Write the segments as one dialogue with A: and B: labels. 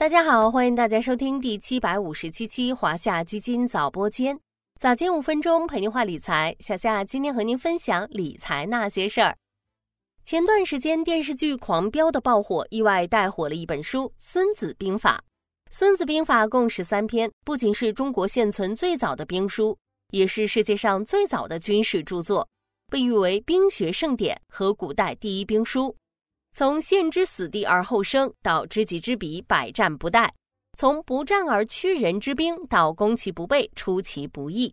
A: 大家好，欢迎大家收听第七百五十七期华夏基金早播间，早间五分钟陪您话理财。小夏今天和您分享理财那些事儿。前段时间电视剧《狂飙》的爆火，意外带火了一本书《孙子兵法》。《孙子兵法》共十三篇，不仅是中国现存最早的兵书，也是世界上最早的军事著作，被誉为兵学盛典和古代第一兵书。从陷之死地而后生到知己知彼，百战不殆；从不战而屈人之兵到攻其不备，出其不意。《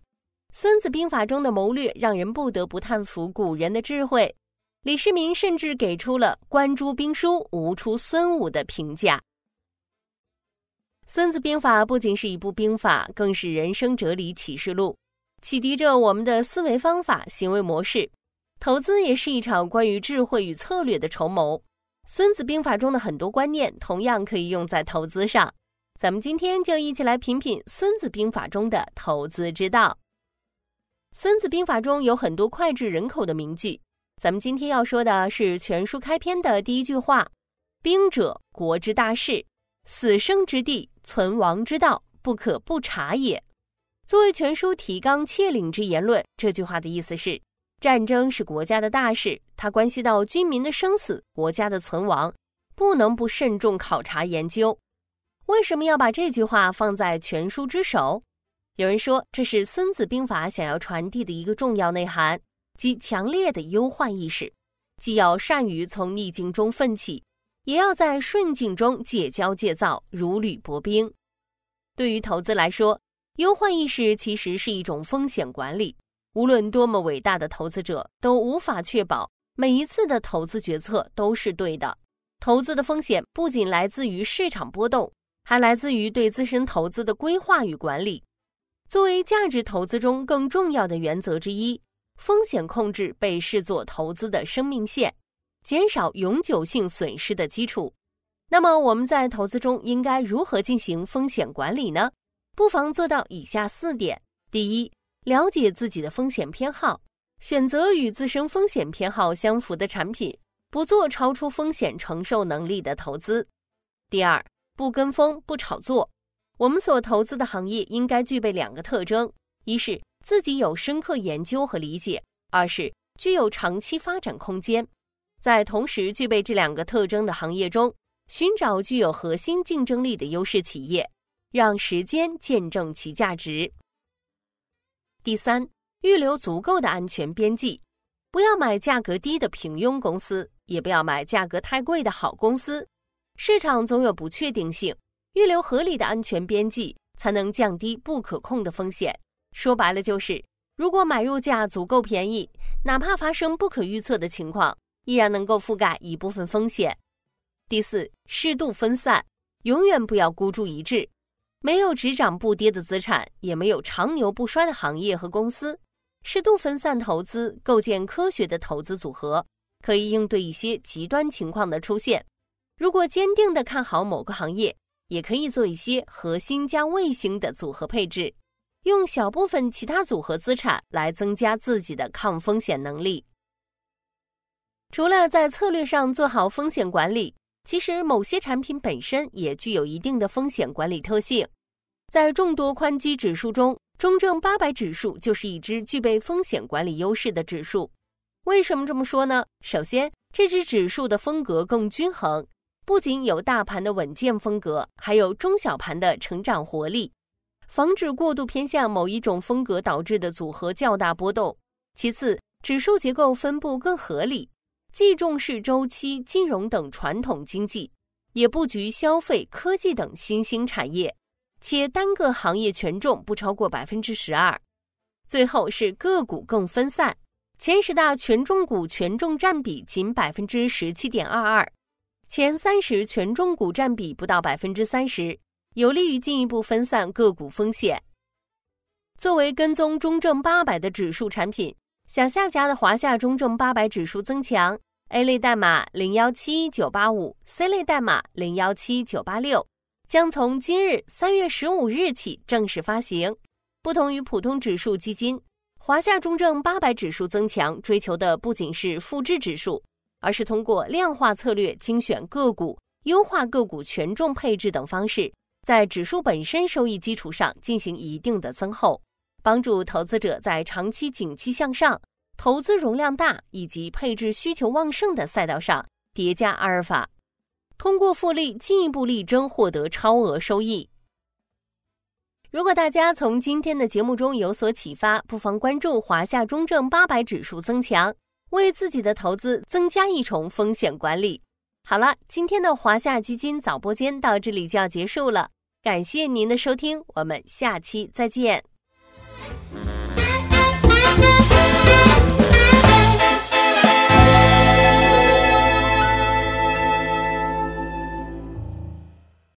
A: 孙子兵法》中的谋略让人不得不叹服古人的智慧。李世民甚至给出了“观诸兵书，无出孙武”的评价。《孙子兵法》不仅是一部兵法，更是人生哲理启示录，启迪着我们的思维方法、行为模式。投资也是一场关于智慧与策略的筹谋。《孙子兵法》中的很多观念同样可以用在投资上，咱们今天就一起来品品《孙子兵法》中的投资之道。《孙子兵法》中有很多脍炙人口的名句，咱们今天要说的是全书开篇的第一句话：“兵者，国之大事，死生之地，存亡之道，不可不察也。”作为全书提纲挈领之言论，这句话的意思是。战争是国家的大事，它关系到军民的生死、国家的存亡，不能不慎重考察研究。为什么要把这句话放在全书之首？有人说，这是《孙子兵法》想要传递的一个重要内涵，即强烈的忧患意识，既要善于从逆境中奋起，也要在顺境中戒骄戒躁，如履薄冰。对于投资来说，忧患意识其实是一种风险管理。无论多么伟大的投资者，都无法确保每一次的投资决策都是对的。投资的风险不仅来自于市场波动，还来自于对自身投资的规划与管理。作为价值投资中更重要的原则之一，风险控制被视作投资的生命线，减少永久性损失的基础。那么我们在投资中应该如何进行风险管理呢？不妨做到以下四点：第一，了解自己的风险偏好，选择与自身风险偏好相符的产品，不做超出风险承受能力的投资。第二，不跟风，不炒作。我们所投资的行业应该具备两个特征：一是自己有深刻研究和理解；二是具有长期发展空间。在同时具备这两个特征的行业中，寻找具有核心竞争力的优势企业，让时间见证其价值。第三，预留足够的安全边际，不要买价格低的平庸公司，也不要买价格太贵的好公司。市场总有不确定性，预留合理的安全边际，才能降低不可控的风险。说白了就是，如果买入价足够便宜，哪怕发生不可预测的情况，依然能够覆盖一部分风险。第四，适度分散，永远不要孤注一掷。没有只涨不跌的资产，也没有长牛不衰的行业和公司。适度分散投资，构建科学的投资组合，可以应对一些极端情况的出现。如果坚定的看好某个行业，也可以做一些核心加卫星的组合配置，用小部分其他组合资产来增加自己的抗风险能力。除了在策略上做好风险管理。其实，某些产品本身也具有一定的风险管理特性。在众多宽基指数中，中证八百指数就是一只具备风险管理优势的指数。为什么这么说呢？首先，这只指数的风格更均衡，不仅有大盘的稳健风格，还有中小盘的成长活力，防止过度偏向某一种风格导致的组合较大波动。其次，指数结构分布更合理。既重视周期、金融等传统经济，也布局消费、科技等新兴产业，且单个行业权重不超过百分之十二。最后是个股更分散，前十大权重股权重占比仅百分之十七点二二，前三十权重股占比不到百分之三十，有利于进一步分散个股风险。作为跟踪中证八百的指数产品，小夏家的华夏中证八百指数增强。A 类代码零幺七九八五，C 类代码零幺七九八六，将从今日三月十五日起正式发行。不同于普通指数基金，华夏中证八百指数增强追求的不仅是复制指数，而是通过量化策略精选个股，优化个股权重配置等方式，在指数本身收益基础上进行一定的增厚，帮助投资者在长期景气向上、投资容量大以及配置需求旺盛的赛道上叠加阿尔法，通过复利进一步力争获得超额收益。如果大家从今天的节目中有所启发，不妨关注华夏中证八百指数增强，为自己的投资增加一重风险管理。好了，今天的华夏基金早播间到这里就要结束了，感谢您的收听，我们下期再见。